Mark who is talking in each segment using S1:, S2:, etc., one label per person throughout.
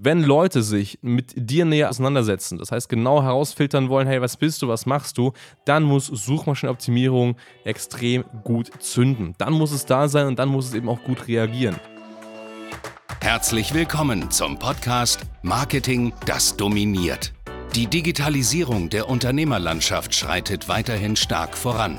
S1: wenn Leute sich mit dir näher auseinandersetzen, das heißt genau herausfiltern wollen, hey, was bist du, was machst du, dann muss Suchmaschinenoptimierung extrem gut zünden. Dann muss es da sein und dann muss es eben auch gut reagieren.
S2: Herzlich willkommen zum Podcast Marketing, das dominiert. Die Digitalisierung der Unternehmerlandschaft schreitet weiterhin stark voran.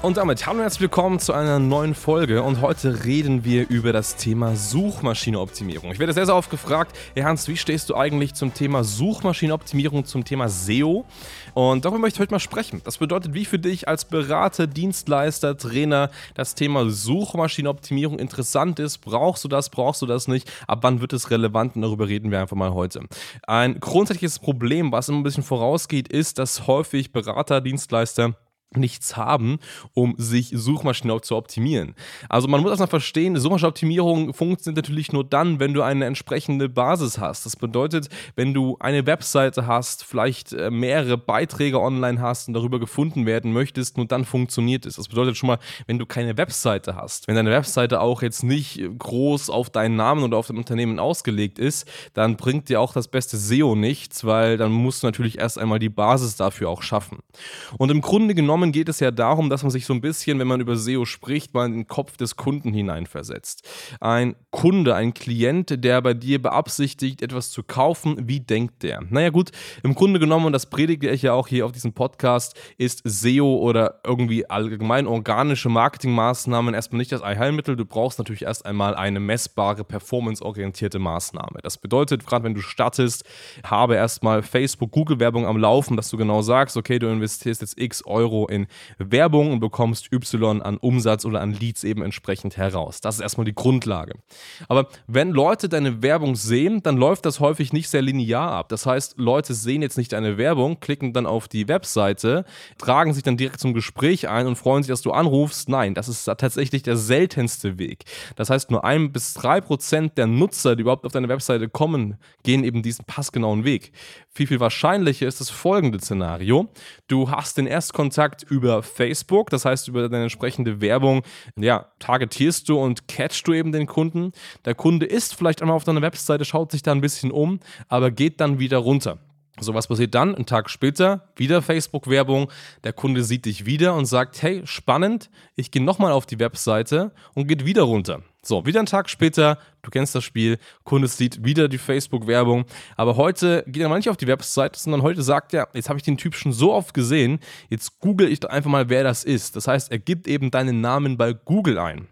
S1: Und damit hallo und herzlich willkommen zu einer neuen Folge und heute reden wir über das Thema Suchmaschinenoptimierung. Ich werde sehr, sehr oft gefragt, hey Hans, wie stehst du eigentlich zum Thema Suchmaschinenoptimierung, zum Thema SEO? Und darüber möchte ich heute mal sprechen. Das bedeutet, wie für dich als Berater, Dienstleister, Trainer das Thema Suchmaschinenoptimierung interessant ist. Brauchst du das, brauchst du das nicht? Ab wann wird es relevant? Und darüber reden wir einfach mal heute. Ein grundsätzliches Problem, was immer ein bisschen vorausgeht, ist, dass häufig Berater, Dienstleister nichts haben, um sich Suchmaschinen zu optimieren. Also man muss erstmal verstehen, Suchmaschinenoptimierung funktioniert natürlich nur dann, wenn du eine entsprechende Basis hast. Das bedeutet, wenn du eine Webseite hast, vielleicht äh, mehrere Beiträge online hast und darüber gefunden werden möchtest, nur dann funktioniert es. Das bedeutet schon mal, wenn du keine Webseite hast, wenn deine Webseite auch jetzt nicht groß auf deinen Namen oder auf dein Unternehmen ausgelegt ist, dann bringt dir auch das beste SEO nichts, weil dann musst du natürlich erst einmal die Basis dafür auch schaffen. Und im Grunde genommen genommen geht es ja darum, dass man sich so ein bisschen, wenn man über SEO spricht, mal in den Kopf des Kunden hineinversetzt. Ein Kunde, ein Klient, der bei dir beabsichtigt, etwas zu kaufen, wie denkt der? Naja gut, im Grunde genommen, und das predige ich ja auch hier auf diesem Podcast, ist SEO oder irgendwie allgemein organische Marketingmaßnahmen erstmal nicht das Allheilmittel. Du brauchst natürlich erst einmal eine messbare, performanceorientierte Maßnahme. Das bedeutet, gerade wenn du startest, habe erstmal Facebook, Google-Werbung am Laufen, dass du genau sagst, okay, du investierst jetzt x Euro in Werbung und bekommst Y an Umsatz oder an Leads eben entsprechend heraus. Das ist erstmal die Grundlage. Aber wenn Leute deine Werbung sehen, dann läuft das häufig nicht sehr linear ab. Das heißt, Leute sehen jetzt nicht deine Werbung, klicken dann auf die Webseite, tragen sich dann direkt zum Gespräch ein und freuen sich, dass du anrufst. Nein, das ist tatsächlich der seltenste Weg. Das heißt, nur ein bis drei Prozent der Nutzer, die überhaupt auf deine Webseite kommen, gehen eben diesen passgenauen Weg. Viel, viel wahrscheinlicher ist das folgende Szenario. Du hast den Erstkontakt Kontakt über Facebook, das heißt über deine entsprechende Werbung, ja, targetierst du und catchst du eben den Kunden. Der Kunde ist vielleicht einmal auf deiner Webseite, schaut sich da ein bisschen um, aber geht dann wieder runter. So, was passiert dann? Einen Tag später, wieder Facebook-Werbung. Der Kunde sieht dich wieder und sagt: Hey, spannend, ich gehe nochmal auf die Webseite und geht wieder runter. So, wieder einen Tag später, du kennst das Spiel, Kunde sieht wieder die Facebook-Werbung. Aber heute geht er mal nicht auf die Webseite, sondern heute sagt er: Jetzt habe ich den Typ schon so oft gesehen, jetzt google ich doch einfach mal, wer das ist. Das heißt, er gibt eben deinen Namen bei Google ein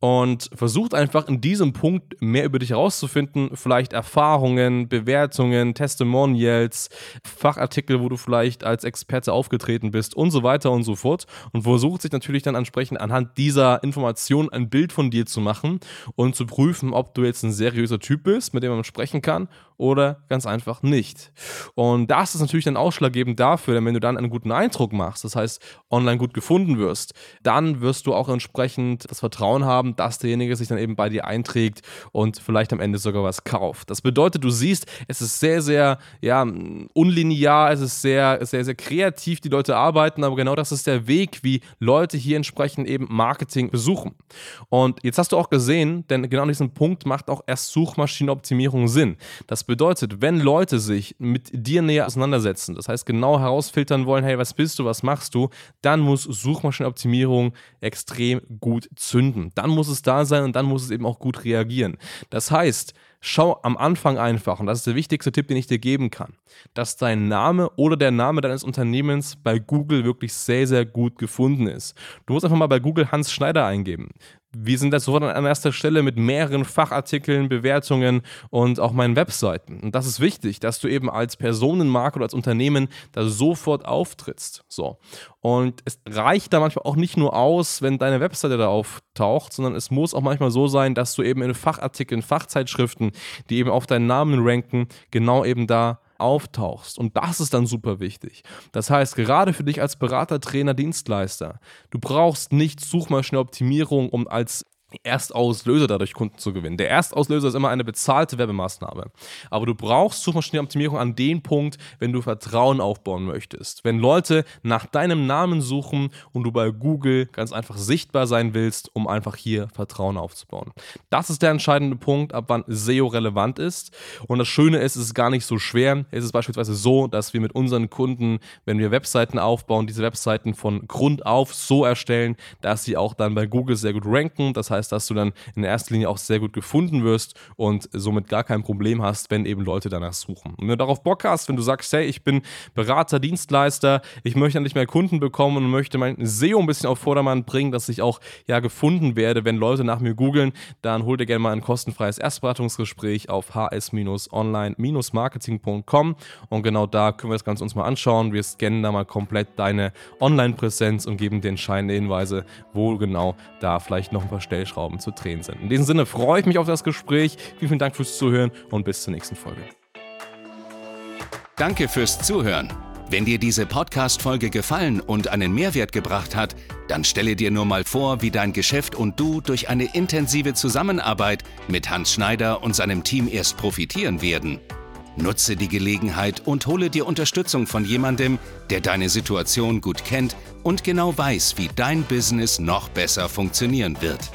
S1: und versucht einfach in diesem Punkt mehr über dich herauszufinden, vielleicht Erfahrungen, Bewertungen, Testimonials, Fachartikel, wo du vielleicht als Experte aufgetreten bist und so weiter und so fort und versucht sich natürlich dann entsprechend anhand dieser Information ein Bild von dir zu machen und zu prüfen, ob du jetzt ein seriöser Typ bist, mit dem man sprechen kann oder ganz einfach nicht. Und das ist natürlich dann ausschlaggebend dafür, denn wenn du dann einen guten Eindruck machst, das heißt online gut gefunden wirst, dann wirst du auch entsprechend das Vertrauen haben, haben, dass derjenige sich dann eben bei dir einträgt und vielleicht am Ende sogar was kauft. Das bedeutet, du siehst, es ist sehr, sehr ja, unlinear, es ist sehr, sehr, sehr kreativ, die Leute arbeiten, aber genau das ist der Weg, wie Leute hier entsprechend eben Marketing besuchen. Und jetzt hast du auch gesehen, denn genau an diesem Punkt macht auch erst Suchmaschinenoptimierung Sinn. Das bedeutet, wenn Leute sich mit dir näher auseinandersetzen, das heißt genau herausfiltern wollen, hey, was bist du, was machst du, dann muss Suchmaschinenoptimierung extrem gut zünden. Dann muss muss es da sein und dann muss es eben auch gut reagieren. Das heißt, schau am Anfang einfach, und das ist der wichtigste Tipp, den ich dir geben kann, dass dein Name oder der Name deines Unternehmens bei Google wirklich sehr, sehr gut gefunden ist. Du musst einfach mal bei Google Hans Schneider eingeben wir sind da sofort an erster Stelle mit mehreren Fachartikeln, Bewertungen und auch meinen Webseiten. Und das ist wichtig, dass du eben als Personenmarke oder als Unternehmen da sofort auftrittst. So. Und es reicht da manchmal auch nicht nur aus, wenn deine Webseite da auftaucht, sondern es muss auch manchmal so sein, dass du eben in Fachartikeln, Fachzeitschriften, die eben auf deinen Namen ranken, genau eben da auftauchst. Und das ist dann super wichtig. Das heißt, gerade für dich als Berater, Trainer, Dienstleister, du brauchst nicht Suchmaschinenoptimierung, um als Erstauslöser dadurch Kunden zu gewinnen. Der Erstauslöser ist immer eine bezahlte Werbemaßnahme. Aber du brauchst Suchmaschinenoptimierung an dem Punkt, wenn du Vertrauen aufbauen möchtest. Wenn Leute nach deinem Namen suchen und du bei Google ganz einfach sichtbar sein willst, um einfach hier Vertrauen aufzubauen. Das ist der entscheidende Punkt, ab wann SEO relevant ist. Und das Schöne ist, es ist gar nicht so schwer. Es ist beispielsweise so, dass wir mit unseren Kunden, wenn wir Webseiten aufbauen, diese Webseiten von Grund auf so erstellen, dass sie auch dann bei Google sehr gut ranken. Das heißt, heißt, dass du dann in erster Linie auch sehr gut gefunden wirst und somit gar kein Problem hast, wenn eben Leute danach suchen. Und wenn du darauf Bock hast, wenn du sagst, hey, ich bin Berater, Dienstleister, ich möchte endlich mehr Kunden bekommen und möchte mein SEO ein bisschen auf Vordermann bringen, dass ich auch ja gefunden werde, wenn Leute nach mir googeln, dann hol dir gerne mal ein kostenfreies Erstberatungsgespräch auf hs-online-marketing.com und genau da können wir das Ganze uns mal anschauen. Wir scannen da mal komplett deine Online-Präsenz und geben dir entscheidende Hinweise, wo genau da vielleicht noch ein paar Stellschrauben Stellschrauben zu drehen sind. In diesem Sinne freue ich mich auf das Gespräch. Vielen, vielen Dank fürs Zuhören und bis zur nächsten Folge.
S2: Danke fürs Zuhören. Wenn dir diese Podcast-Folge gefallen und einen Mehrwert gebracht hat, dann stelle dir nur mal vor, wie dein Geschäft und du durch eine intensive Zusammenarbeit mit Hans Schneider und seinem Team erst profitieren werden. Nutze die Gelegenheit und hole dir Unterstützung von jemandem, der deine Situation gut kennt und genau weiß, wie dein Business noch besser funktionieren wird.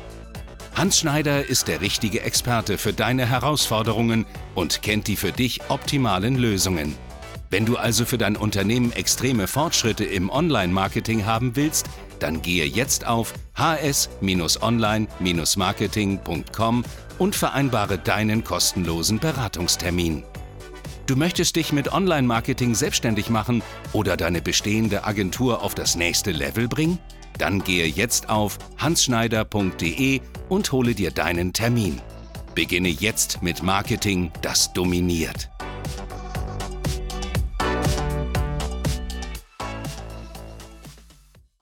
S2: Hans Schneider ist der richtige Experte für deine Herausforderungen und kennt die für dich optimalen Lösungen. Wenn du also für dein Unternehmen extreme Fortschritte im Online-Marketing haben willst, dann gehe jetzt auf hs-online-marketing.com und vereinbare deinen kostenlosen Beratungstermin. Du möchtest dich mit Online-Marketing selbstständig machen oder deine bestehende Agentur auf das nächste Level bringen? Dann gehe jetzt auf hansschneider.de und hole dir deinen Termin. Beginne jetzt mit Marketing, das dominiert.